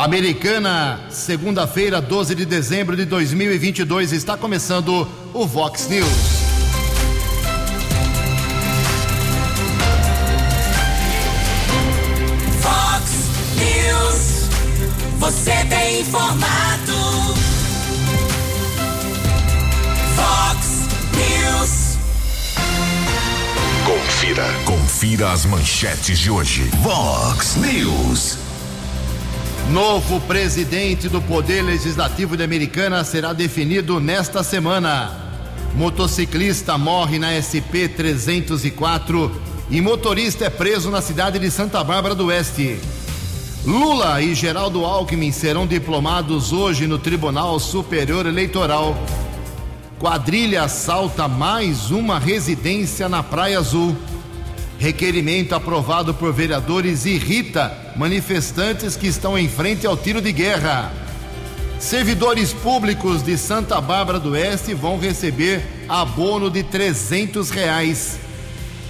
Americana, segunda-feira, 12 de dezembro de 2022, está começando o Vox News. Vox News, você tem informado. Vox News. Confira. Confira as manchetes de hoje. Vox News. Novo presidente do Poder Legislativo de Americana será definido nesta semana. Motociclista morre na SP 304 e motorista é preso na cidade de Santa Bárbara do Oeste. Lula e Geraldo Alckmin serão diplomados hoje no Tribunal Superior Eleitoral. Quadrilha assalta mais uma residência na Praia Azul. Requerimento aprovado por vereadores irrita manifestantes que estão em frente ao tiro de guerra. Servidores públicos de Santa Bárbara do Oeste vão receber abono de 300 reais.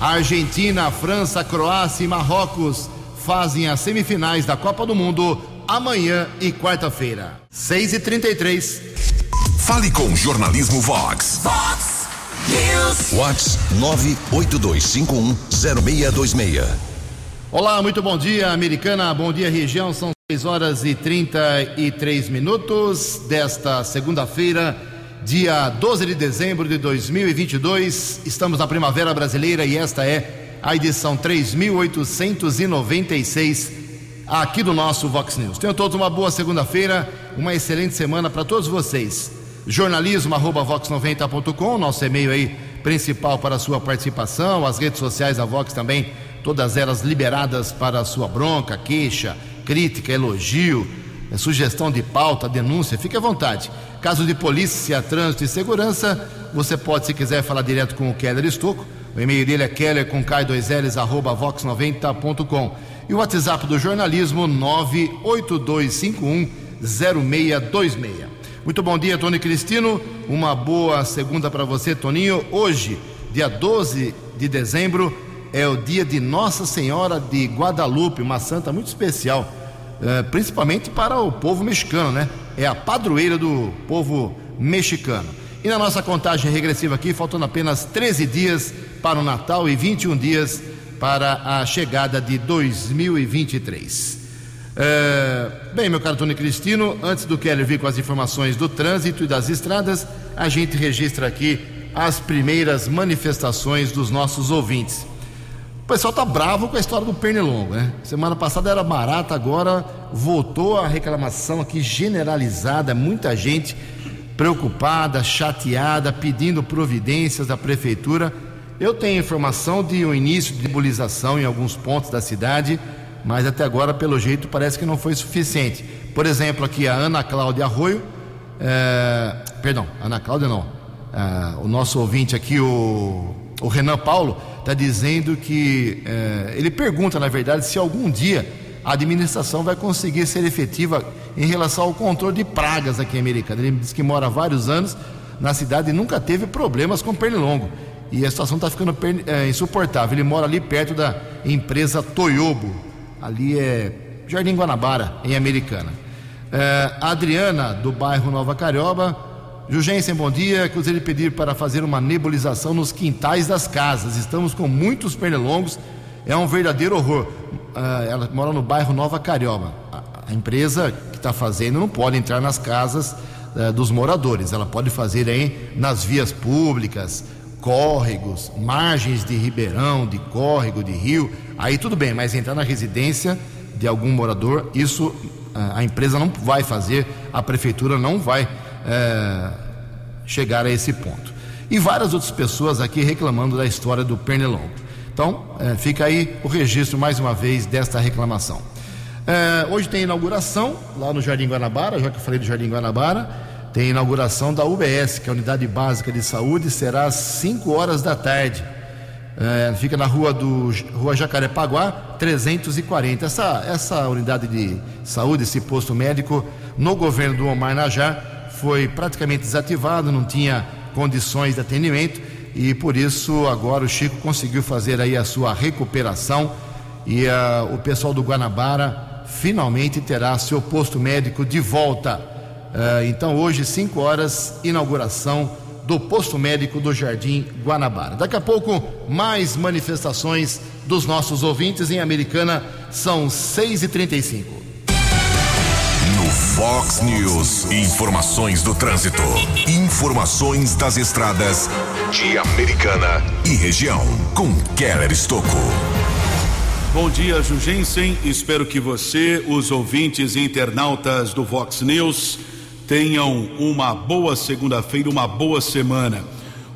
A Argentina, a França, a Croácia e Marrocos fazem as semifinais da Copa do Mundo amanhã e quarta-feira. 6 e 33 Fale com o Jornalismo Vox. Vox News. Vox 982510626. Olá, muito bom dia, americana. Bom dia, região. São 6 horas e 33 minutos desta segunda-feira, dia 12 de dezembro de 2022. Estamos na Primavera Brasileira e esta é a edição 3896 aqui do nosso Vox News. Tenham todos uma boa segunda-feira, uma excelente semana para todos vocês. Jornalismo@vox90.com, nosso e-mail aí principal para a sua participação, as redes sociais da Vox também todas elas liberadas para sua bronca, queixa, crítica, elogio, eh, sugestão de pauta, denúncia, fique à vontade. Caso de polícia, trânsito e segurança, você pode, se quiser, falar direto com o Keller Estocco. O e-mail dele é keller com k2ls arroba vox90.com. E o WhatsApp do jornalismo 982510626. Muito bom dia, Tony Cristino. Uma boa segunda para você, Toninho. Hoje, dia 12 de dezembro, é o dia de Nossa Senhora de Guadalupe, uma santa muito especial, é, principalmente para o povo mexicano, né? É a padroeira do povo mexicano. E na nossa contagem regressiva aqui, faltando apenas 13 dias para o Natal e 21 dias para a chegada de 2023. É, bem, meu caro Tony Cristino, antes do Keller vir com as informações do trânsito e das estradas, a gente registra aqui as primeiras manifestações dos nossos ouvintes. Pessoal tá bravo com a história do pernilongo, né? Semana passada era barata, agora voltou a reclamação aqui generalizada, muita gente preocupada, chateada, pedindo providências da prefeitura. Eu tenho informação de um início de nebulização em alguns pontos da cidade, mas até agora, pelo jeito, parece que não foi suficiente. Por exemplo, aqui a Ana Cláudia Arroio, é, perdão, Ana Cláudia não, é, o nosso ouvinte aqui, o, o Renan Paulo, está dizendo que é, ele pergunta, na verdade, se algum dia a administração vai conseguir ser efetiva em relação ao controle de pragas aqui em Americana. Ele diz que mora há vários anos na cidade e nunca teve problemas com pernilongo. E a situação está ficando é, insuportável. Ele mora ali perto da empresa Toyobo, ali é Jardim Guanabara, em Americana. É, a Adriana, do bairro Nova Carioba, Jugensen, bom dia. Gostaria de pedir para fazer uma nebulização nos quintais das casas. Estamos com muitos pernilongos, é um verdadeiro horror. Uh, ela mora no bairro Nova Carioba. A, a empresa que está fazendo não pode entrar nas casas uh, dos moradores, ela pode fazer aí nas vias públicas, córregos, margens de ribeirão, de córrego, de rio. Aí tudo bem, mas entrar na residência de algum morador, isso uh, a empresa não vai fazer, a prefeitura não vai é, chegar a esse ponto. E várias outras pessoas aqui reclamando da história do Pernilongo. Então, é, fica aí o registro mais uma vez desta reclamação. É, hoje tem inauguração lá no Jardim Guanabara, já que eu falei do Jardim Guanabara, tem inauguração da UBS, que é a Unidade Básica de Saúde, será às 5 horas da tarde. É, fica na rua do Rua Jacarepaguá, 340. Essa, essa unidade de saúde, esse posto médico, no governo do Omar Najar, foi praticamente desativado, não tinha condições de atendimento e por isso agora o Chico conseguiu fazer aí a sua recuperação e uh, o pessoal do Guanabara finalmente terá seu posto médico de volta. Uh, então, hoje, 5 horas, inauguração do posto médico do Jardim Guanabara. Daqui a pouco, mais manifestações dos nossos ouvintes em Americana, são 6h35. No Fox News, informações do trânsito, informações das estradas de Americana e região, com Keller Estocco. Bom dia, Jugensen. Espero que você, os ouvintes e internautas do Vox News, tenham uma boa segunda-feira, uma boa semana.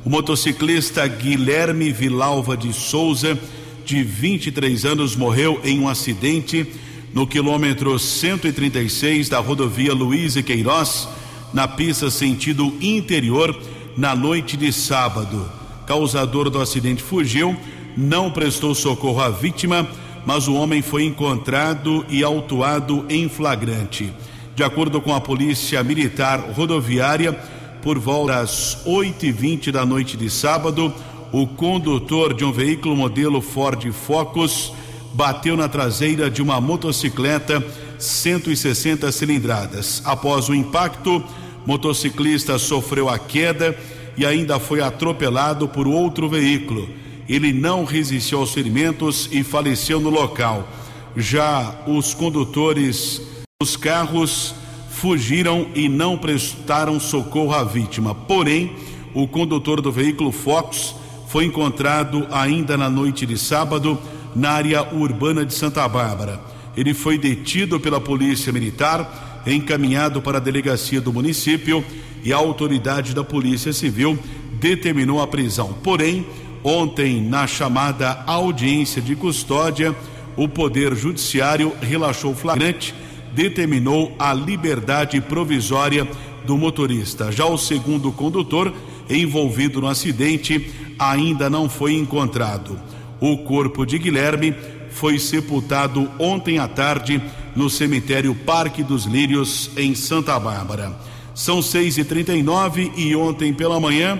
O motociclista Guilherme Vilalva de Souza, de 23 anos, morreu em um acidente no quilômetro 136 da rodovia Luiz e Queiroz, na pista sentido interior, na noite de sábado. Causador do acidente fugiu, não prestou socorro à vítima mas o homem foi encontrado e autuado em flagrante. De acordo com a Polícia Militar Rodoviária, por volta das 8h20 da noite de sábado, o condutor de um veículo modelo Ford Focus bateu na traseira de uma motocicleta 160 cilindradas. Após o impacto, motociclista sofreu a queda e ainda foi atropelado por outro veículo ele não resistiu aos ferimentos e faleceu no local. Já os condutores dos carros fugiram e não prestaram socorro à vítima. Porém, o condutor do veículo Fox foi encontrado ainda na noite de sábado na área urbana de Santa Bárbara. Ele foi detido pela Polícia Militar, encaminhado para a delegacia do município e a autoridade da Polícia Civil determinou a prisão. Porém, Ontem, na chamada audiência de custódia, o Poder Judiciário relaxou o flagrante, determinou a liberdade provisória do motorista. Já o segundo condutor, envolvido no acidente, ainda não foi encontrado. O corpo de Guilherme foi sepultado ontem à tarde no cemitério Parque dos Lírios, em Santa Bárbara. São 6h39 e ontem pela manhã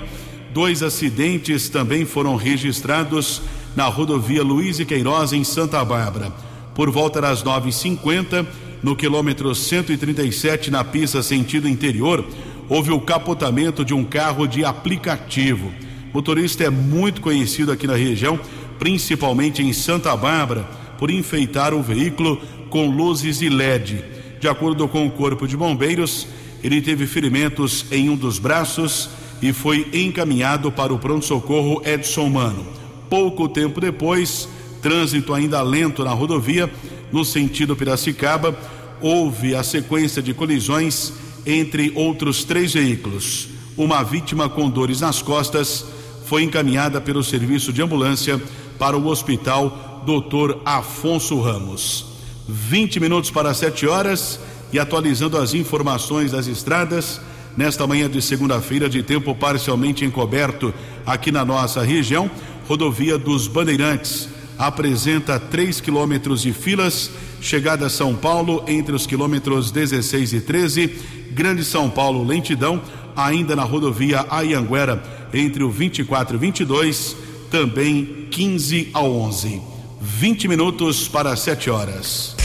Dois acidentes também foram registrados na rodovia Luiz e Queiroz, em Santa Bárbara. Por volta das 9h50, no quilômetro 137, na pista sentido interior, houve o capotamento de um carro de aplicativo. O motorista é muito conhecido aqui na região, principalmente em Santa Bárbara, por enfeitar o veículo com luzes e LED. De acordo com o Corpo de Bombeiros, ele teve ferimentos em um dos braços e foi encaminhado para o pronto-socorro Edson Mano. Pouco tempo depois, trânsito ainda lento na rodovia, no sentido Piracicaba, houve a sequência de colisões entre outros três veículos. Uma vítima com dores nas costas foi encaminhada pelo serviço de ambulância para o hospital Dr. Afonso Ramos. 20 minutos para 7 horas e atualizando as informações das estradas nesta manhã de segunda-feira de tempo parcialmente encoberto aqui na nossa região, rodovia dos Bandeirantes apresenta 3 quilômetros de filas, chegada a São Paulo entre os quilômetros 16 e 13, Grande São Paulo lentidão, ainda na rodovia Ayanguera entre o 24 e 22, também 15 a 11. 20 minutos para 7 horas.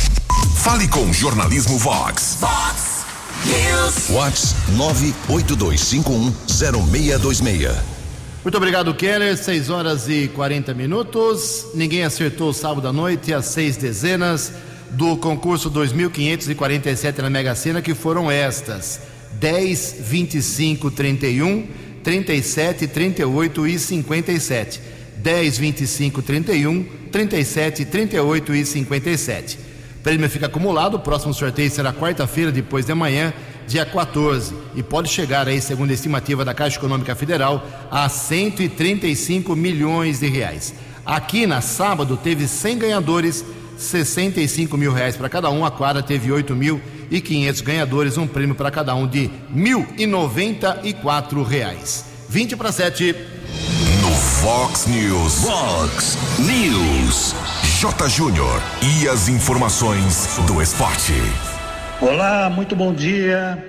Fale com Jornalismo Vox. Vox News. Whats 982510626. Muito obrigado, Keller. 6 horas e 40 minutos. Ninguém acertou sábado à noite as seis dezenas do concurso 2547 na Mega Sena, que foram estas: 10, 25, 31, 37, 38 e 57. 10, 25, 31, 37, 38 e 57. Prêmio fica acumulado, o próximo sorteio será quarta-feira, depois de amanhã, dia 14. E pode chegar aí, segundo a estimativa da Caixa Econômica Federal, a 135 milhões de reais. Aqui na sábado teve 100 ganhadores, 65 mil reais para cada um. A quadra teve 8 mil e 500 ganhadores, um prêmio para cada um de 1.094 reais. 20 para 7. No Fox News. Fox News. J. Júnior e as informações do esporte. Olá, muito bom dia.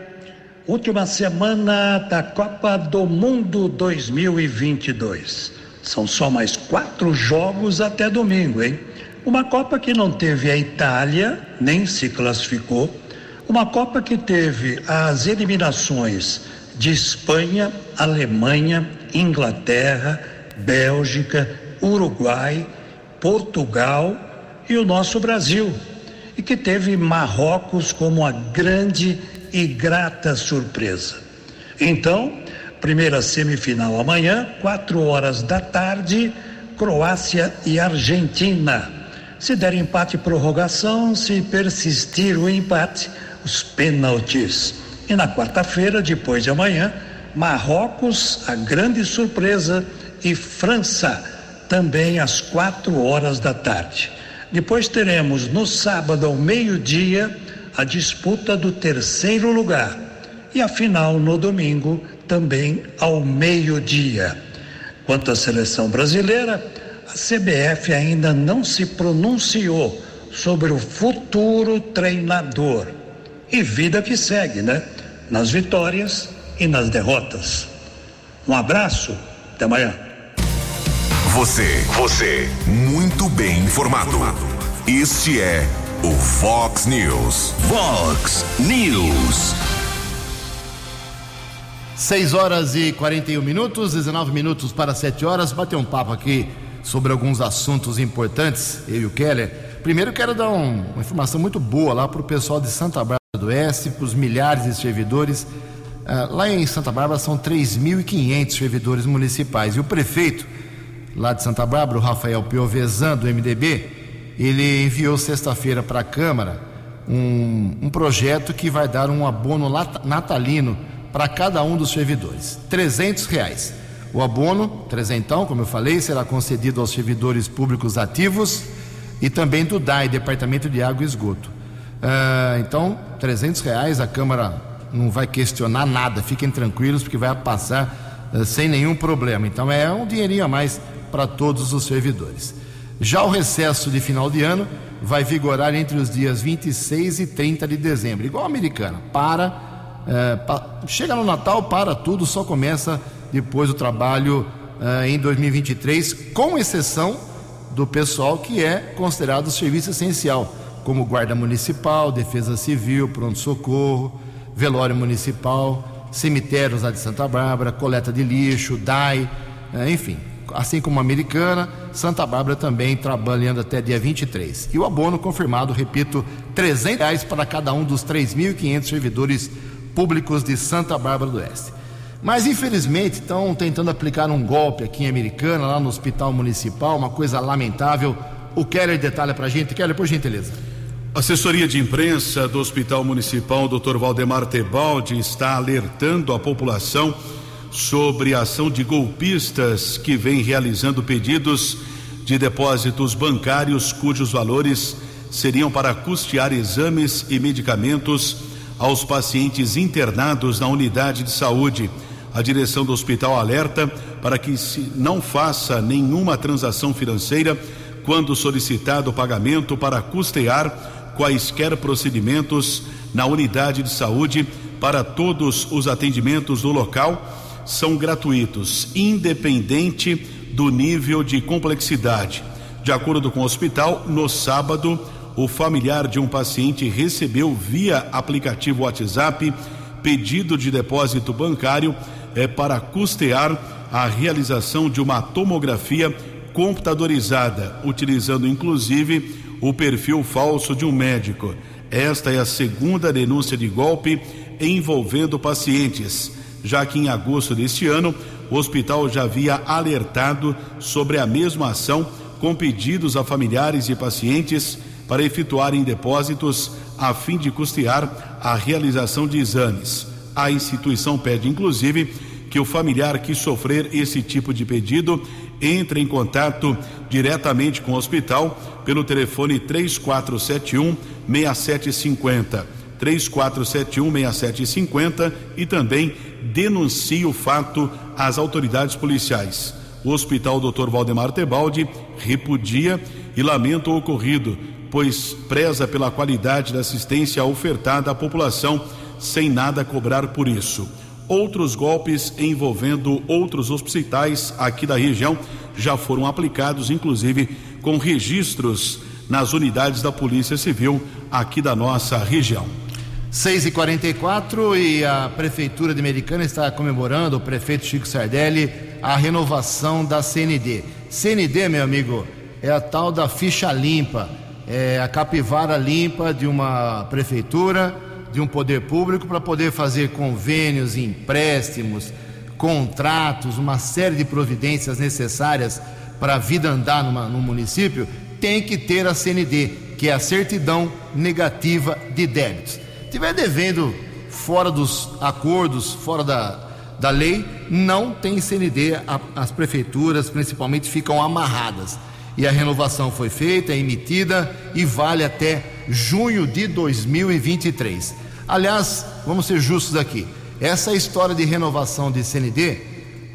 Última semana da Copa do Mundo 2022. São só mais quatro jogos até domingo, hein? Uma Copa que não teve a Itália, nem se classificou. Uma Copa que teve as eliminações de Espanha, Alemanha, Inglaterra, Bélgica, Uruguai, Portugal e o nosso Brasil. E que teve Marrocos como a grande e grata surpresa. Então, primeira semifinal amanhã, quatro horas da tarde, Croácia e Argentina. Se der empate prorrogação, se persistir o empate, os pênaltis. E na quarta-feira, depois de amanhã, Marrocos, a grande surpresa, e França, também às quatro horas da tarde. Depois teremos no sábado ao meio-dia a disputa do terceiro lugar e a final no domingo também ao meio-dia. Quanto à seleção brasileira, a CBF ainda não se pronunciou sobre o futuro treinador. E vida que segue, né? Nas vitórias e nas derrotas. Um abraço, até amanhã. Você, você, muito bem informado. Este é o Fox News. Fox News. 6 horas e 41 minutos, 19 minutos para 7 horas. Bater um papo aqui sobre alguns assuntos importantes, eu e o Keller. Primeiro, quero dar um, uma informação muito boa lá para o pessoal de Santa Bárbara do Oeste, para os milhares de servidores. Uh, lá em Santa Bárbara são 3.500 servidores municipais. E o prefeito lá de Santa Bárbara, o Rafael Piovesan, do MDB, ele enviou sexta-feira para a Câmara um, um projeto que vai dar um abono natalino para cada um dos servidores. 300 reais. O abono, trezentão, como eu falei, será concedido aos servidores públicos ativos e também do DAI, Departamento de Água e Esgoto. Uh, então, 300 reais, a Câmara não vai questionar nada, fiquem tranquilos, porque vai passar uh, sem nenhum problema. Então, é um dinheirinho a mais para todos os servidores. Já o recesso de final de ano vai vigorar entre os dias 26 e 30 de dezembro, igual a americana. Para, uh, pa, chega no Natal, para tudo, só começa depois do trabalho uh, em 2023, com exceção do pessoal que é considerado serviço essencial, como guarda municipal, defesa civil, pronto-socorro, velório municipal, cemitérios lá de Santa Bárbara, coleta de lixo, DAI, uh, enfim. Assim como a americana, Santa Bárbara também trabalhando até dia 23. E o abono confirmado, repito, 300 reais para cada um dos 3.500 servidores públicos de Santa Bárbara do Oeste. Mas infelizmente estão tentando aplicar um golpe aqui em Americana, lá no Hospital Municipal, uma coisa lamentável. O Keller detalha para a gente. Keller, por gentileza. Assessoria de imprensa do Hospital Municipal, Dr. Valdemar Tebaldi, está alertando a população sobre a ação de golpistas que vem realizando pedidos de depósitos bancários cujos valores seriam para custear exames e medicamentos aos pacientes internados na unidade de saúde a direção do hospital alerta para que se não faça nenhuma transação financeira quando solicitado o pagamento para custear quaisquer procedimentos na unidade de saúde para todos os atendimentos do local são gratuitos, independente do nível de complexidade. De acordo com o hospital, no sábado, o familiar de um paciente recebeu via aplicativo WhatsApp pedido de depósito bancário é para custear a realização de uma tomografia computadorizada, utilizando inclusive o perfil falso de um médico. Esta é a segunda denúncia de golpe envolvendo pacientes, já que em agosto deste ano o hospital já havia alertado sobre a mesma ação com pedidos a familiares e pacientes para efetuarem depósitos a fim de custear a realização de exames. A instituição pede, inclusive, que o familiar que sofrer esse tipo de pedido entre em contato diretamente com o hospital pelo telefone 3471 6750. 3471 6750 e também denuncie o fato às autoridades policiais. O Hospital Dr. Valdemar Tebaldi repudia e lamenta o ocorrido, pois preza pela qualidade da assistência ofertada à população sem nada cobrar por isso. Outros golpes envolvendo outros hospitais aqui da região já foram aplicados, inclusive com registros nas unidades da Polícia Civil aqui da nossa região. 6 e 44 e a Prefeitura de Americana está comemorando, o prefeito Chico Sardelli, a renovação da CND. CND, meu amigo, é a tal da ficha limpa, é a capivara limpa de uma prefeitura, de um poder público, para poder fazer convênios, empréstimos, contratos, uma série de providências necessárias para a vida andar numa, no município, tem que ter a CND, que é a certidão negativa de débitos estiver devendo fora dos acordos, fora da, da lei, não tem CND, a, as prefeituras principalmente ficam amarradas. E a renovação foi feita, é emitida e vale até junho de 2023. Aliás, vamos ser justos aqui. Essa história de renovação de CND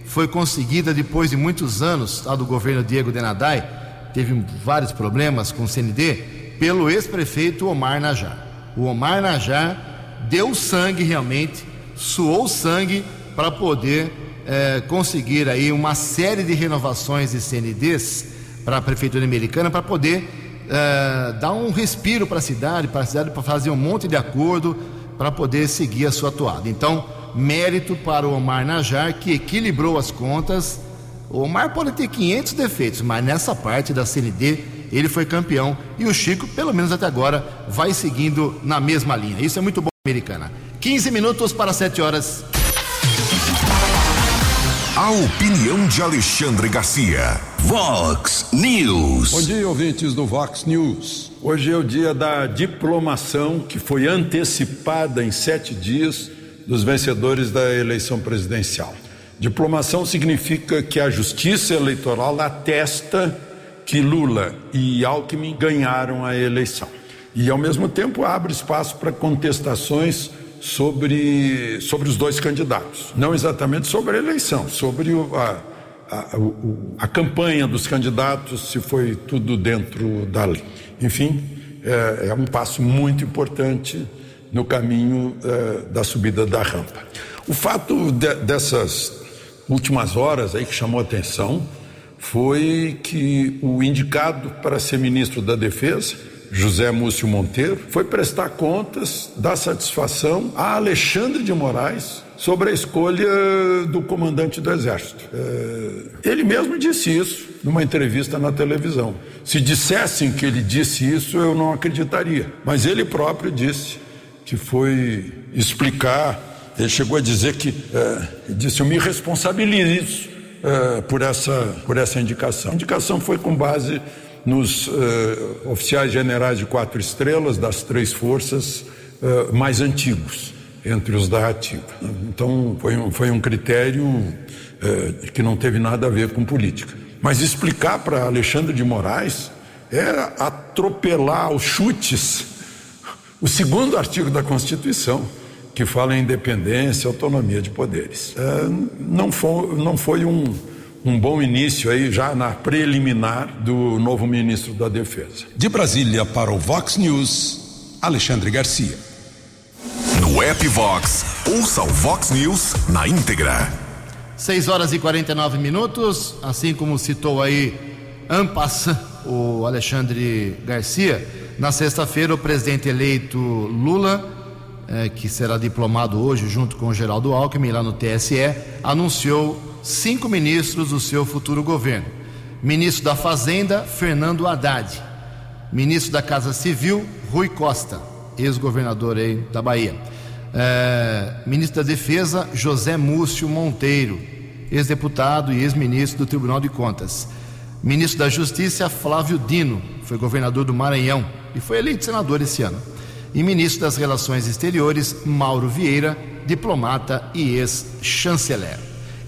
foi conseguida depois de muitos anos tá, do governo Diego Denadai, teve vários problemas com o CND, pelo ex-prefeito Omar Najar. O Omar Najar deu sangue realmente, suou sangue para poder é, conseguir aí uma série de renovações de CNDs para a Prefeitura Americana para poder é, dar um respiro para a cidade, para a cidade para fazer um monte de acordo para poder seguir a sua atuada. Então, mérito para o Omar Najar que equilibrou as contas. O Omar pode ter 500 defeitos, mas nessa parte da CND ele foi campeão e o Chico, pelo menos até agora, vai seguindo na mesma linha. Isso é muito bom, americana. 15 minutos para 7 horas. A opinião de Alexandre Garcia. Vox News. Bom dia, ouvintes do Vox News. Hoje é o dia da diplomação que foi antecipada em sete dias dos vencedores da eleição presidencial. Diplomação significa que a justiça eleitoral atesta que Lula e Alckmin ganharam a eleição. E, ao mesmo tempo, abre espaço para contestações sobre, sobre os dois candidatos. Não exatamente sobre a eleição, sobre o, a, a, o, a campanha dos candidatos, se foi tudo dentro da lei. Enfim, é, é um passo muito importante no caminho é, da subida da rampa. O fato de, dessas últimas horas aí que chamou atenção foi que o indicado para ser ministro da Defesa, José Múcio Monteiro, foi prestar contas da satisfação a Alexandre de Moraes sobre a escolha do comandante do Exército. É, ele mesmo disse isso numa entrevista na televisão. Se dissessem que ele disse isso, eu não acreditaria. Mas ele próprio disse que foi explicar. Ele chegou a dizer que é, disse: Eu me responsabilizo uh, por, essa, por essa indicação. A indicação foi com base nos uh, oficiais generais de quatro estrelas das três forças uh, mais antigos entre os da ativa. Então foi um, foi um critério que não teve nada a ver com política. Mas explicar para Alexandre de Moraes é atropelar os chutes o segundo artigo da Constituição que fala em independência, autonomia de poderes. Não foi, não foi um, um bom início aí já na preliminar do novo ministro da Defesa. De Brasília para o Vox News, Alexandre Garcia. No app Vox, ouça o Vox News na íntegra. 6 horas e 49 minutos, assim como citou aí Ampassa, o Alexandre Garcia, na sexta-feira o presidente eleito Lula é, que será diplomado hoje junto com o Geraldo Alckmin lá no TSE, anunciou cinco ministros do seu futuro governo. Ministro da Fazenda, Fernando Haddad. Ministro da Casa Civil, Rui Costa, ex-governador da Bahia. É, ministro da Defesa, José Múcio Monteiro, ex-deputado e ex-ministro do Tribunal de Contas. Ministro da Justiça, Flávio Dino, foi governador do Maranhão e foi eleito senador esse ano e ministro das Relações Exteriores, Mauro Vieira, diplomata e ex-chanceler.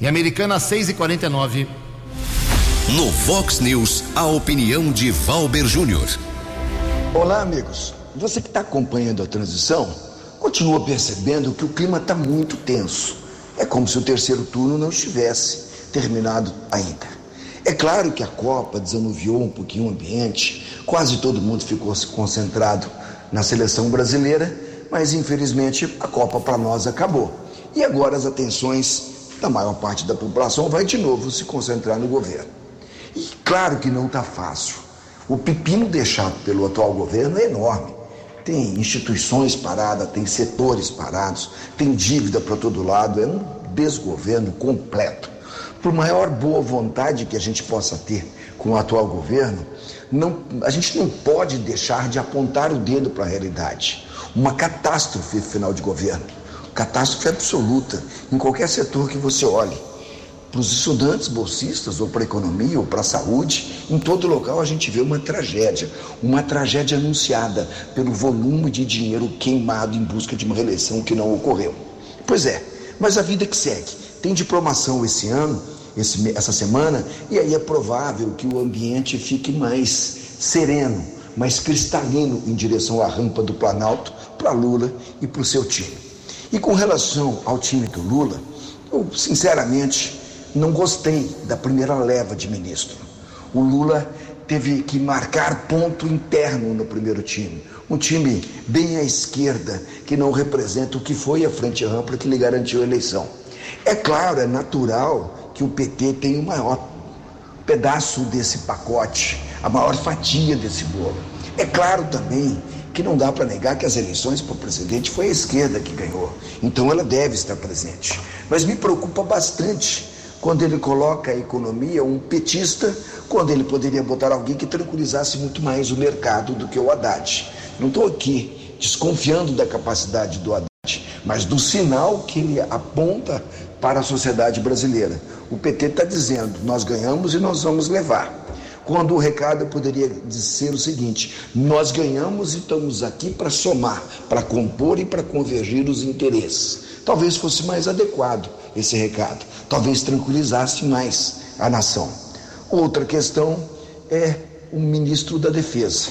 Em Americana, 6 e 49 No Vox News, a opinião de Valber Júnior. Olá, amigos. Você que está acompanhando a transição, continua percebendo que o clima está muito tenso. É como se o terceiro turno não estivesse terminado ainda. É claro que a Copa desanuviou um pouquinho o ambiente, quase todo mundo ficou concentrado na seleção brasileira, mas infelizmente a Copa para nós acabou. E agora as atenções da maior parte da população vai de novo se concentrar no governo. E claro que não está fácil. O pepino deixado pelo atual governo é enorme. Tem instituições paradas, tem setores parados, tem dívida para todo lado, é um desgoverno completo. Por maior boa vontade que a gente possa ter com o atual governo, não, a gente não pode deixar de apontar o dedo para a realidade. Uma catástrofe final de governo, catástrofe absoluta em qualquer setor que você olhe. Para os estudantes bolsistas, ou para a economia, ou para a saúde, em todo local a gente vê uma tragédia, uma tragédia anunciada pelo volume de dinheiro queimado em busca de uma reeleição que não ocorreu. Pois é, mas a vida que segue. Tem diplomação esse ano, esse, essa semana, e aí é provável que o ambiente fique mais sereno, mais cristalino em direção à rampa do Planalto para Lula e para o seu time. E com relação ao time do Lula, eu sinceramente não gostei da primeira leva de ministro. O Lula teve que marcar ponto interno no primeiro time. Um time bem à esquerda, que não representa o que foi a frente ampla que lhe garantiu a eleição. É claro, é natural que o PT tenha o maior pedaço desse pacote, a maior fatia desse bolo. É claro também que não dá para negar que as eleições para o presidente foi a esquerda que ganhou. Então ela deve estar presente. Mas me preocupa bastante quando ele coloca a economia um petista, quando ele poderia botar alguém que tranquilizasse muito mais o mercado do que o Haddad. Não estou aqui desconfiando da capacidade do Haddad, mas do sinal que ele aponta para a sociedade brasileira. O PT está dizendo: nós ganhamos e nós vamos levar. Quando o recado poderia ser o seguinte: nós ganhamos e estamos aqui para somar, para compor e para convergir os interesses. Talvez fosse mais adequado esse recado, talvez tranquilizasse mais a nação. Outra questão é o ministro da Defesa.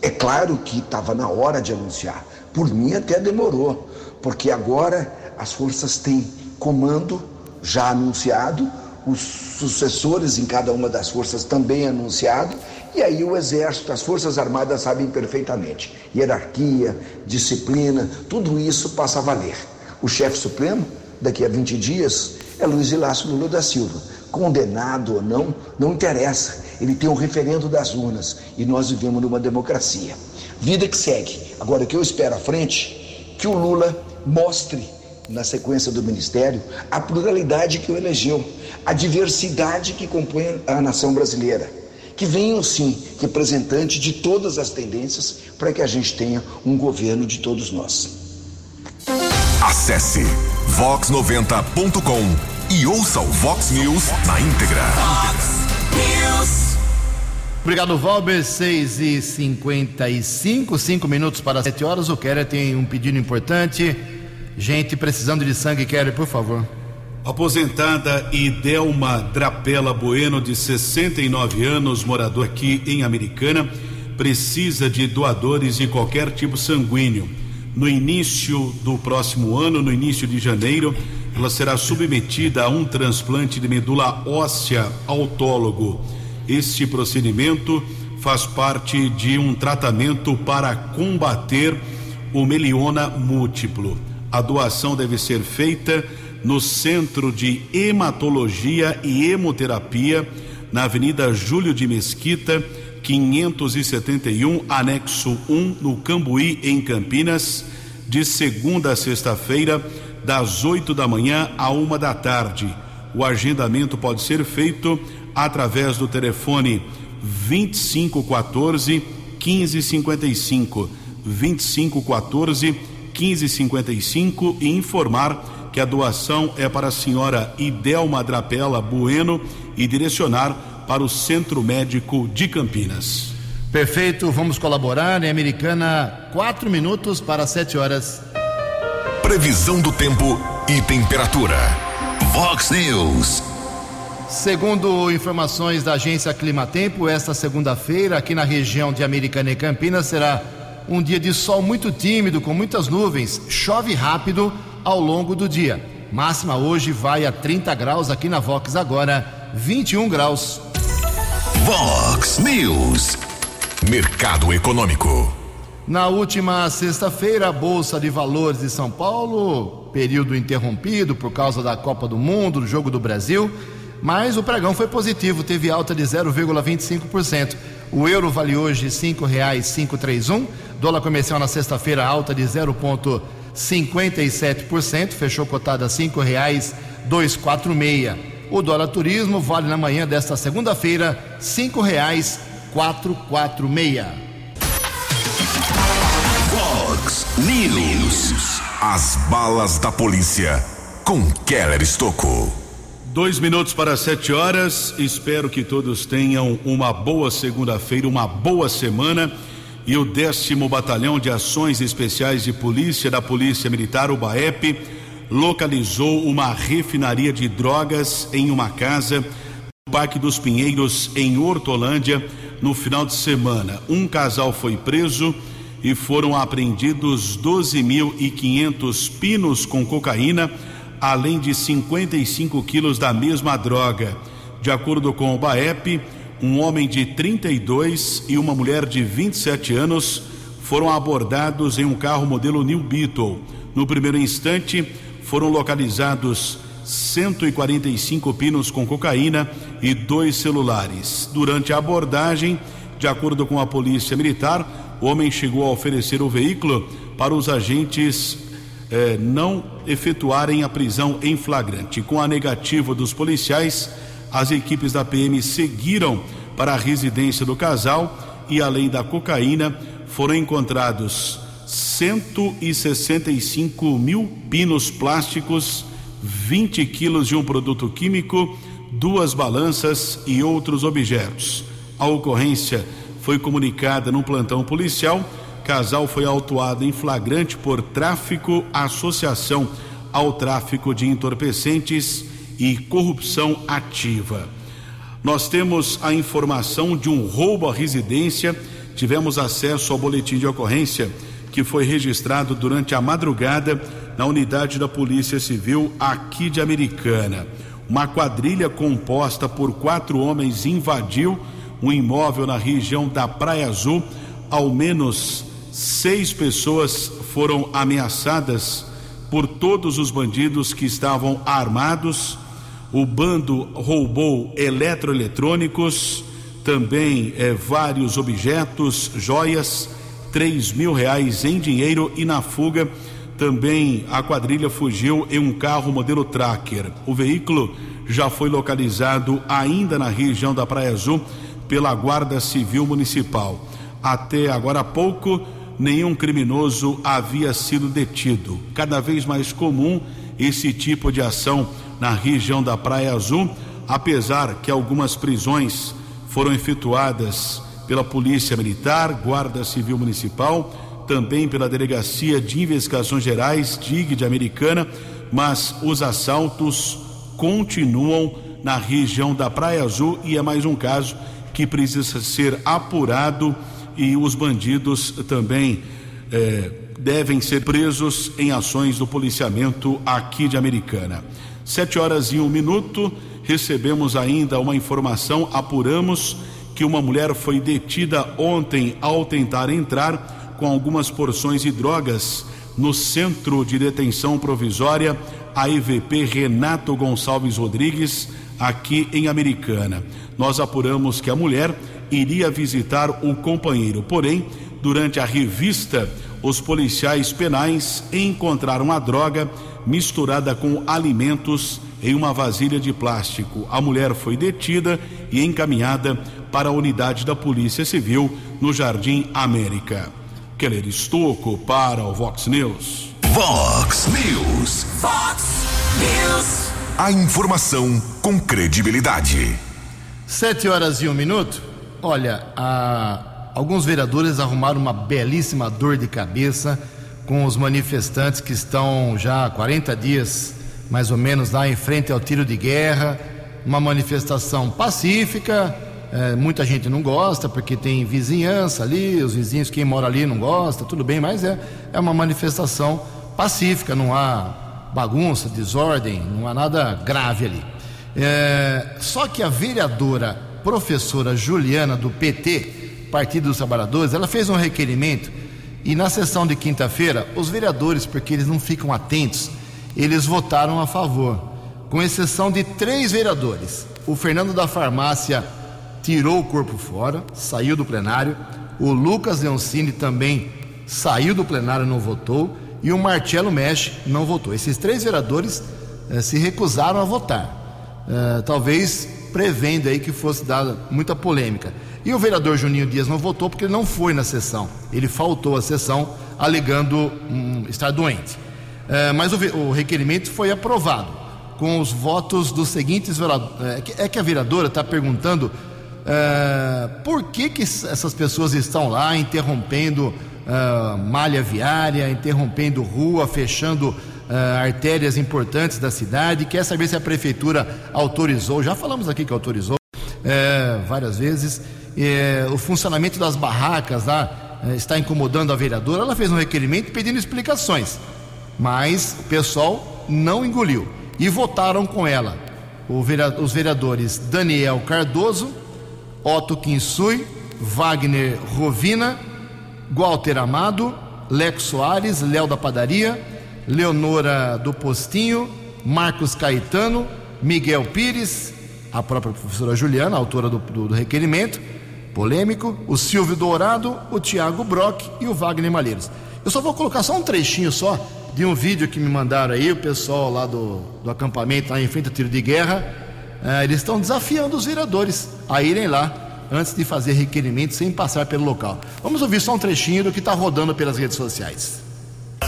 É claro que estava na hora de anunciar, por mim até demorou, porque agora as forças têm comando já anunciado, os sucessores em cada uma das forças também anunciado, e aí o Exército, as Forças Armadas sabem perfeitamente. Hierarquia, disciplina, tudo isso passa a valer. O chefe supremo daqui a 20 dias é Luiz Inácio Lula da Silva. Condenado ou não, não interessa. Ele tem um referendo das urnas e nós vivemos numa democracia. Vida que segue. Agora, o que eu espero à frente, que o Lula mostre na sequência do ministério a pluralidade que o elegeu, a diversidade que compõe a nação brasileira. Que venham sim representantes de todas as tendências para que a gente tenha um governo de todos nós. Acesse vox90.com e ouça o Vox News na íntegra. Obrigado, Valber. 6 e 55 5 minutos para 7 horas. O Keller tem um pedido importante. Gente precisando de sangue, Keller, por favor. Aposentada Idelma Drapela Bueno, de 69 anos, morador aqui em Americana, precisa de doadores de qualquer tipo sanguíneo no início do próximo ano, no início de janeiro, ela será submetida a um transplante de medula óssea autólogo. Este procedimento faz parte de um tratamento para combater o meliona múltiplo. A doação deve ser feita no Centro de Hematologia e Hemoterapia, na Avenida Júlio de Mesquita, 571, anexo 1, no Cambuí, em Campinas, de segunda a sexta-feira, das 8 da manhã a uma da tarde. O agendamento pode ser feito através do telefone 2514 1555 2514 1555 e informar que a doação é para a senhora Idelma Drapela Bueno e direcionar para o Centro Médico de Campinas. Perfeito, vamos colaborar. Em Americana, quatro minutos para sete horas. Previsão do tempo e temperatura. Vox News. Segundo informações da agência Climatempo, esta segunda-feira, aqui na região de Americana e Campinas, será um dia de sol muito tímido, com muitas nuvens. Chove rápido ao longo do dia. Máxima hoje vai a 30 graus aqui na Vox agora, 21 graus. Vox News. Mercado Econômico. Na última sexta-feira, a Bolsa de Valores de São Paulo, período interrompido por causa da Copa do Mundo, do Jogo do Brasil, mas o pregão foi positivo, teve alta de 0,25%. O euro vale hoje três um. Dólar comercial na sexta-feira alta de 0,57%, fechou cotada a quatro meia. O dólar turismo vale na manhã desta segunda-feira quatro meia. Fox News. As balas da polícia com Keller Estocou. Dois minutos para sete horas. Espero que todos tenham uma boa segunda-feira, uma boa semana. E o décimo Batalhão de Ações Especiais de Polícia da Polícia Militar, o BAEP, localizou uma refinaria de drogas em uma casa no Parque dos Pinheiros, em Hortolândia, no final de semana. Um casal foi preso e foram apreendidos 12.500 pinos com cocaína além de 55 quilos da mesma droga. De acordo com o BAEP, um homem de 32 e uma mulher de 27 anos foram abordados em um carro modelo New Beetle. No primeiro instante, foram localizados 145 pinos com cocaína e dois celulares. Durante a abordagem, de acordo com a Polícia Militar, o homem chegou a oferecer o veículo para os agentes eh, não efetuarem a prisão em flagrante. Com a negativa dos policiais, as equipes da PM seguiram para a residência do casal e, além da cocaína, foram encontrados 165 mil pinos plásticos, 20 quilos de um produto químico, duas balanças e outros objetos. A ocorrência foi comunicada no plantão policial Casal foi autuado em flagrante por tráfico, associação ao tráfico de entorpecentes e corrupção ativa. Nós temos a informação de um roubo à residência. Tivemos acesso ao boletim de ocorrência que foi registrado durante a madrugada na unidade da Polícia Civil aqui de Americana. Uma quadrilha composta por quatro homens invadiu um imóvel na região da Praia Azul. Ao menos seis pessoas foram ameaçadas por todos os bandidos que estavam armados. O bando roubou eletroeletrônicos, também eh, vários objetos, joias, três mil reais em dinheiro e na fuga também a quadrilha fugiu em um carro modelo Tracker. O veículo já foi localizado ainda na região da Praia Azul pela Guarda Civil Municipal. Até agora há pouco, nenhum criminoso havia sido detido. Cada vez mais comum esse tipo de ação na região da Praia Azul, apesar que algumas prisões foram efetuadas pela Polícia Militar, Guarda Civil Municipal, também pela Delegacia de Investigações Gerais, DIG de Americana, mas os assaltos continuam na região da Praia Azul e é mais um caso que precisa ser apurado e os bandidos também eh, devem ser presos em ações do policiamento aqui de Americana. Sete horas e um minuto, recebemos ainda uma informação, apuramos que uma mulher foi detida ontem ao tentar entrar com algumas porções de drogas no Centro de Detenção Provisória AEVP Renato Gonçalves Rodrigues, aqui em Americana. Nós apuramos que a mulher iria visitar o companheiro. Porém, durante a revista, os policiais penais encontraram a droga misturada com alimentos em uma vasilha de plástico. A mulher foi detida e encaminhada para a unidade da Polícia Civil no Jardim América. Keller Estocco para o Vox News. Vox News. Vox News. A informação com credibilidade. Sete horas e um minuto. Olha, a, alguns vereadores arrumaram uma belíssima dor de cabeça com os manifestantes que estão já há 40 dias, mais ou menos, lá em frente ao tiro de guerra. Uma manifestação pacífica. É, muita gente não gosta porque tem vizinhança ali, os vizinhos, quem mora ali não gosta, tudo bem, mas é, é uma manifestação pacífica, não há bagunça, desordem, não há nada grave ali. É, só que a vereadora professora Juliana, do PT, Partido dos Trabalhadores, ela fez um requerimento e na sessão de quinta-feira, os vereadores, porque eles não ficam atentos, eles votaram a favor, com exceção de três vereadores: o Fernando da Farmácia tirou o corpo fora, saiu do plenário. O Lucas Leoncini também saiu do plenário, não votou. E o Marcelo Mesh não votou. Esses três vereadores eh, se recusaram a votar. Eh, talvez prevendo aí que fosse dada muita polêmica. E o vereador Juninho Dias não votou porque ele não foi na sessão. Ele faltou à sessão alegando estar doente. É, mas o, o, requerimento foi aprovado com os votos dos seguintes vereadores. É, é, que a vereadora está perguntando é, por que, que essas pessoas estão lá interrompendo é, malha viária, interrompendo rua, fechando é, artérias importantes da cidade. Quer saber se a prefeitura autorizou. Já falamos aqui que autorizou é, várias vezes é, o funcionamento das barracas lá está incomodando a vereadora, ela fez um requerimento pedindo explicações, mas o pessoal não engoliu e votaram com ela. Vereador, os vereadores Daniel Cardoso, Otto Kinsui, Wagner Rovina, Walter Amado, Lex Soares, Léo da Padaria, Leonora do Postinho, Marcos Caetano, Miguel Pires, a própria professora Juliana, autora do, do, do requerimento, polêmico, o Silvio Dourado, o Tiago Brock e o Wagner Malheiros. Eu só vou colocar só um trechinho só de um vídeo que me mandaram aí, o pessoal lá do, do acampamento, lá em frente ao tiro de guerra. É, eles estão desafiando os vereadores a irem lá antes de fazer requerimento sem passar pelo local. Vamos ouvir só um trechinho do que está rodando pelas redes sociais.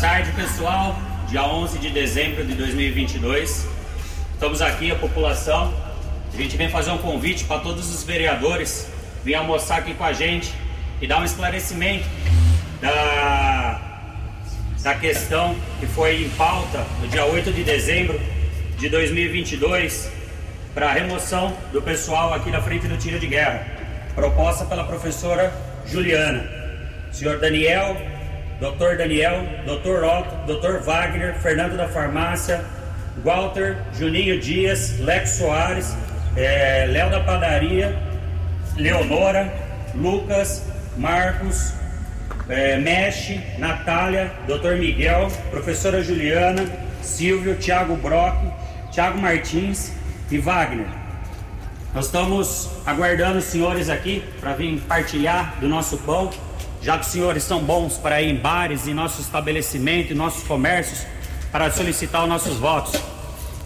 Tarde, pessoal. Dia 11 de dezembro de 2022. Estamos aqui, a população. A gente vem fazer um convite para todos os vereadores vir almoçar aqui com a gente e dar um esclarecimento da, da questão que foi em pauta no dia 8 de dezembro de 2022 para a remoção do pessoal aqui da frente do tiro de guerra, proposta pela professora Juliana. Senhor Daniel, Dr. Daniel, Dr. Otto, Dr. Wagner, Fernando da Farmácia, Walter, Juninho Dias, Lex Soares, é, Léo da Padaria, Leonora, Lucas, Marcos, é, Mexe, Natália, Dr. Miguel, professora Juliana, Silvio, Tiago Brock, Tiago Martins e Wagner. Nós estamos aguardando os senhores aqui para vir partilhar do nosso pão, já que os senhores são bons para ir em bares, em nossos estabelecimentos, em nossos comércios, para solicitar os nossos votos.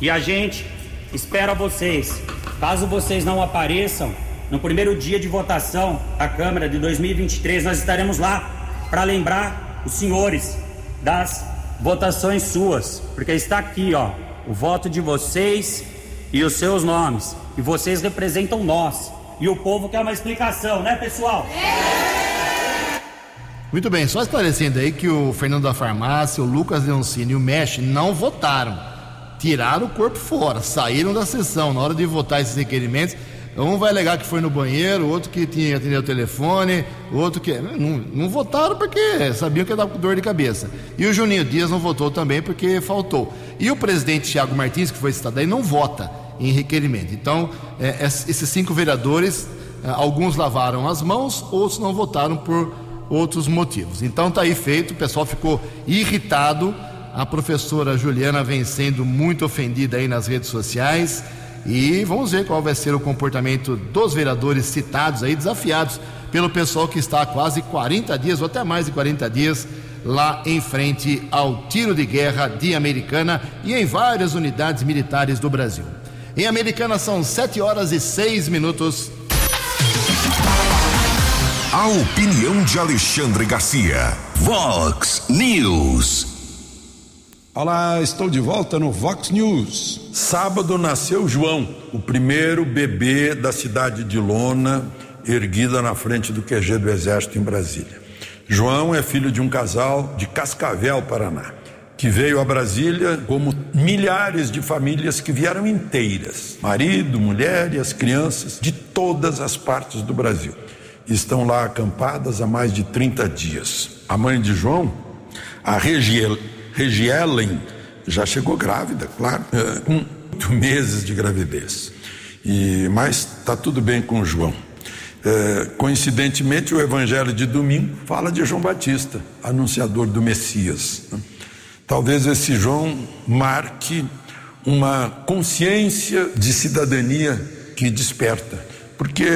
E a gente espera vocês. Caso vocês não apareçam, no primeiro dia de votação da Câmara de 2023, nós estaremos lá para lembrar os senhores das votações suas, porque está aqui, ó, o voto de vocês e os seus nomes. E vocês representam nós. E o povo quer uma explicação, né, pessoal? Muito bem, só esclarecendo aí que o Fernando da Farmácia, o Lucas Leoncini e o Mesh não votaram. Tiraram o corpo fora, saíram da sessão. Na hora de votar esses requerimentos, um vai alegar que foi no banheiro, outro que tinha atendido o telefone, outro que. Não, não votaram porque sabiam que ia dar dor de cabeça. E o Juninho Dias não votou também porque faltou. E o presidente Tiago Martins, que foi citado aí, não vota em requerimento. Então, é, esses cinco vereadores, é, alguns lavaram as mãos, outros não votaram por outros motivos. Então está aí feito, o pessoal ficou irritado. A professora Juliana vem sendo muito ofendida aí nas redes sociais. E vamos ver qual vai ser o comportamento dos vereadores citados aí, desafiados pelo pessoal que está há quase 40 dias, ou até mais de 40 dias, lá em frente ao tiro de guerra de Americana e em várias unidades militares do Brasil. Em Americana são 7 horas e 6 minutos. A opinião de Alexandre Garcia. Vox News. Olá, estou de volta no Vox News. Sábado nasceu João, o primeiro bebê da cidade de Lona, erguida na frente do QG do Exército em Brasília. João é filho de um casal de Cascavel, Paraná, que veio a Brasília como milhares de famílias que vieram inteiras marido, mulher e as crianças de todas as partes do Brasil. Estão lá acampadas há mais de 30 dias. A mãe de João, a Regiel Regielen já chegou grávida, claro, é, com oito meses de gravidez. E, mas está tudo bem com João. É, coincidentemente, o Evangelho de domingo fala de João Batista, anunciador do Messias. Né? Talvez esse João marque uma consciência de cidadania que desperta porque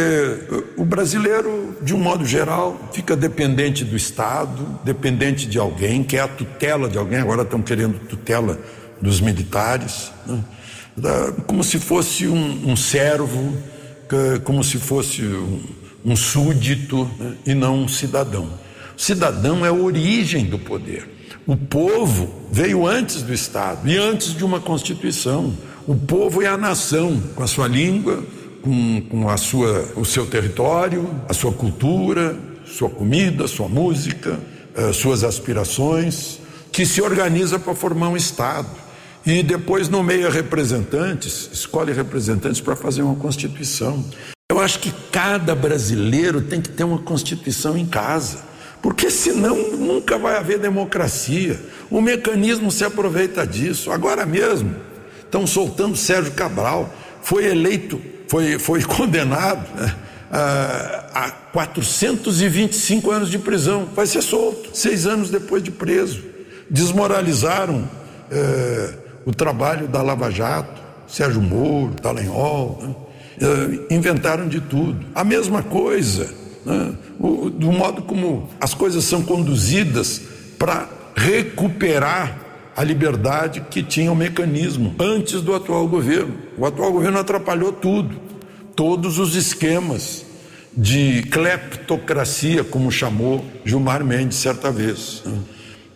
o brasileiro, de um modo geral, fica dependente do Estado, dependente de alguém, quer a tutela de alguém, agora estão querendo tutela dos militares, né? como se fosse um, um servo, como se fosse um, um súdito né? e não um cidadão. O cidadão é a origem do poder. O povo veio antes do Estado e antes de uma Constituição. O povo é a nação, com a sua língua, com, com a sua, o seu território, a sua cultura, sua comida, sua música, uh, suas aspirações, que se organiza para formar um Estado. E depois nomeia representantes, escolhe representantes para fazer uma Constituição. Eu acho que cada brasileiro tem que ter uma Constituição em casa, porque senão nunca vai haver democracia. O mecanismo se aproveita disso. Agora mesmo, estão soltando Sérgio Cabral, foi eleito foi, foi condenado né, a, a 425 anos de prisão. Vai ser solto, seis anos depois de preso. Desmoralizaram é, o trabalho da Lava Jato, Sérgio Moro, Dallagnol, né, é, inventaram de tudo. A mesma coisa, né, o, do modo como as coisas são conduzidas para recuperar a liberdade que tinha o mecanismo antes do atual governo. O atual governo atrapalhou tudo, todos os esquemas de cleptocracia, como chamou Gilmar Mendes certa vez.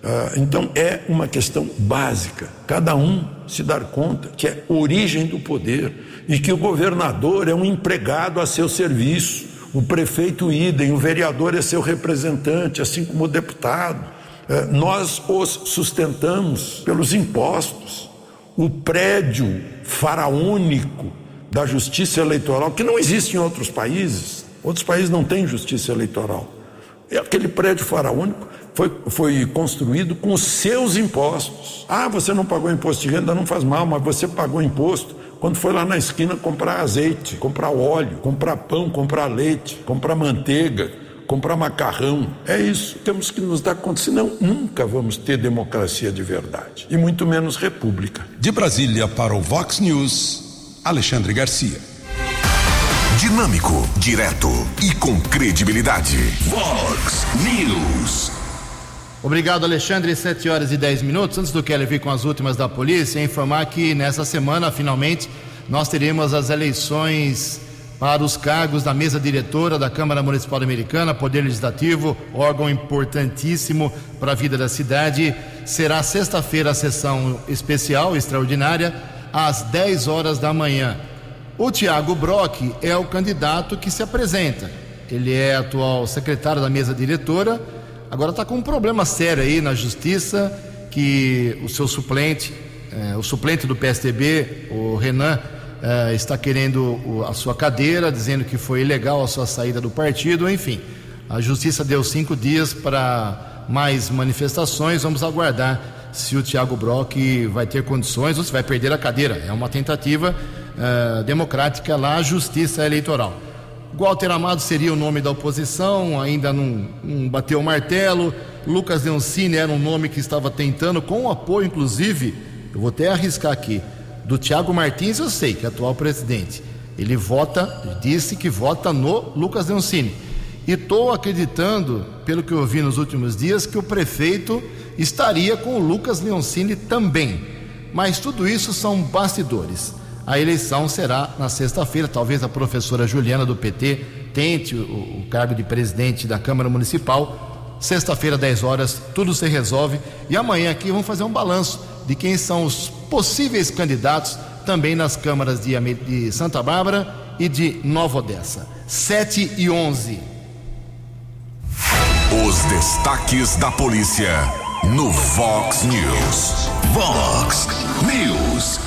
Ah, então é uma questão básica, cada um se dar conta que é origem do poder e que o governador é um empregado a seu serviço, o prefeito idem, o vereador é seu representante, assim como o deputado. É, nós os sustentamos pelos impostos. O prédio faraônico da justiça eleitoral, que não existe em outros países, outros países não têm justiça eleitoral. E aquele prédio faraônico foi, foi construído com seus impostos. Ah, você não pagou imposto de renda, não faz mal, mas você pagou imposto quando foi lá na esquina comprar azeite, comprar óleo, comprar pão, comprar leite, comprar manteiga comprar macarrão. É isso. Temos que nos dar conta, senão nunca vamos ter democracia de verdade. E muito menos república. De Brasília para o Vox News, Alexandre Garcia. Dinâmico, direto e com credibilidade. Vox News. Obrigado, Alexandre. 7 horas e 10 minutos. Antes do Kelly vir com as últimas da polícia, informar que nessa semana, finalmente, nós teremos as eleições para os cargos da mesa diretora da Câmara Municipal Americana, Poder Legislativo, órgão importantíssimo para a vida da cidade. Será sexta-feira a sessão especial, extraordinária, às 10 horas da manhã. O Tiago Brock é o candidato que se apresenta. Ele é atual secretário da mesa diretora, agora está com um problema sério aí na justiça, que o seu suplente, eh, o suplente do PSDB, o Renan, uh, está querendo a sua cadeira, dizendo que foi ilegal a sua saída do partido, enfim. A justiça deu cinco dias para mais manifestações. Vamos aguardar se o Tiago Brock vai ter condições ou se vai perder a cadeira. É uma tentativa uh, democrática lá, a justiça eleitoral. Walter Amado seria o nome da oposição, ainda não, não bateu o martelo. Lucas Leoncini era um nome que estava tentando, com o apoio, inclusive, eu vou até arriscar aqui, do Tiago Martins, eu sei que é atual presidente. Ele vota, disse que vota no Lucas Leoncini. E estou acreditando, pelo que eu vi nos últimos dias, que o prefeito estaria com o Lucas Leoncini também. Mas tudo isso são bastidores. A eleição será na sexta-feira. Talvez a professora Juliana do PT tente o, o cargo de presidente da Câmara Municipal. Sexta-feira, 10 horas, tudo se resolve. E amanhã aqui vamos fazer um balanço de quem são os possíveis candidatos também nas câmaras de, de Santa Bárbara e de Nova Odessa. 7 e 11. Os destaques da polícia no Vox News. Vox News.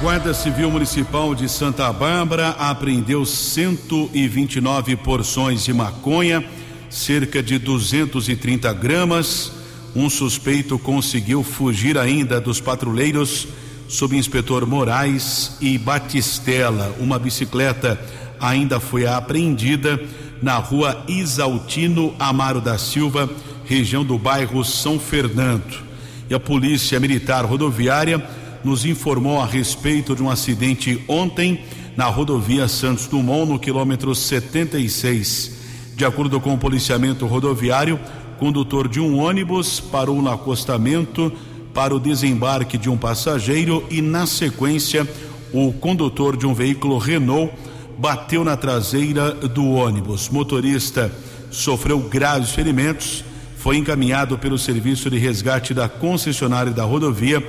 Guarda Civil Municipal de Santa Bárbara apreendeu 129 porções de maconha, cerca de 230 gramas um suspeito conseguiu fugir ainda dos patrulheiros subinspetor Moraes e Batistella. Uma bicicleta ainda foi apreendida na rua Isaltino Amaro da Silva, região do bairro São Fernando. E a Polícia Militar Rodoviária nos informou a respeito de um acidente ontem na rodovia Santos Dumont, no quilômetro 76. De acordo com o policiamento rodoviário, condutor de um ônibus parou no acostamento para o desembarque de um passageiro e, na sequência, o condutor de um veículo Renault bateu na traseira do ônibus. Motorista sofreu graves ferimentos, foi encaminhado pelo serviço de resgate da concessionária da rodovia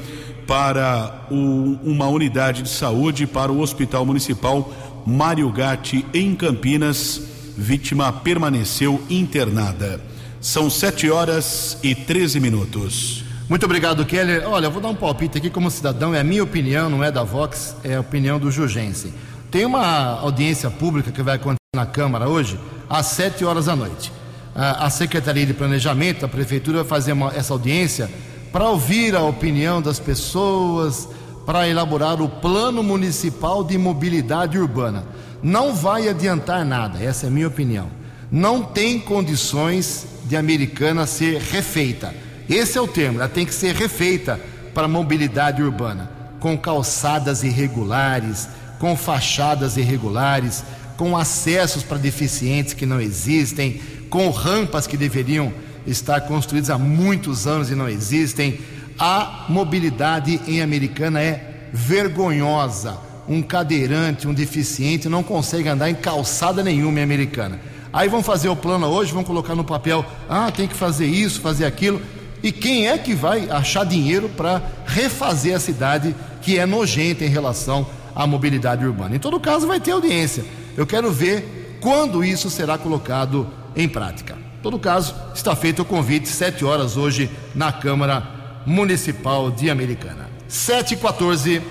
para o, uma unidade de saúde para o Hospital Municipal Mário Gatti em Campinas. Vítima permaneceu internada. São sete horas e 13 minutos. Muito obrigado, Keller. Olha, eu vou dar um palpite aqui como cidadão, é a minha opinião, não é da Vox, é a opinião do Jugense. Tem uma audiência pública que vai acontecer na Câmara hoje, às sete horas da noite. A Secretaria de Planejamento da Prefeitura vai fazer uma, essa audiência para ouvir a opinião das pessoas, para elaborar o Plano Municipal de Mobilidade Urbana. Não vai adiantar nada, essa é a minha opinião. Não tem condições de Americana ser refeita. Esse é o termo, ela tem que ser refeita para a mobilidade urbana, com calçadas irregulares, com fachadas irregulares, com acessos para deficientes que não existem, com rampas que deveriam estar construídas há muitos anos e não existem. A mobilidade em Americana é vergonhosa. Um cadeirante, um deficiente não consegue andar em calçada nenhuma em Americana. Aí vão fazer o plano hoje, vão colocar no papel, ah, tem que fazer isso, fazer aquilo. E quem é que vai achar dinheiro para refazer a cidade que é nojenta em relação à mobilidade urbana? Em todo caso, vai ter audiência. Eu quero ver quando isso será colocado em prática. Em todo caso, está feito o convite, sete horas hoje, na Câmara Municipal de Americana. Sete e 14.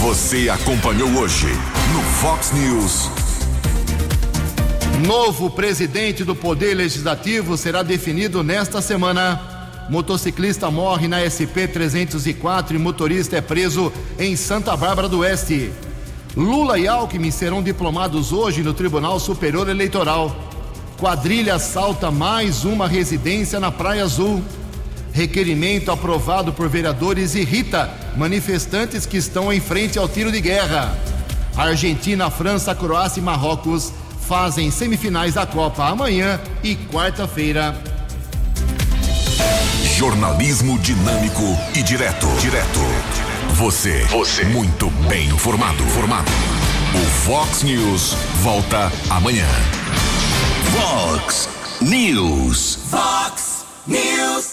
Você acompanhou hoje no Fox News. Novo presidente do Poder Legislativo será definido nesta semana. Motociclista morre na SP 304 e motorista é preso em Santa Bárbara do Oeste. Lula e Alckmin serão diplomados hoje no Tribunal Superior Eleitoral. Quadrilha assalta mais uma residência na Praia Azul. Requerimento aprovado por vereadores irrita manifestantes que estão em frente ao tiro de guerra. Argentina, França, Croácia e Marrocos fazem semifinais da Copa amanhã e quarta-feira. Jornalismo dinâmico e direto. Direto. Você. Você. Muito bem informado. Formado. O Fox News volta amanhã. Fox News. Fox News.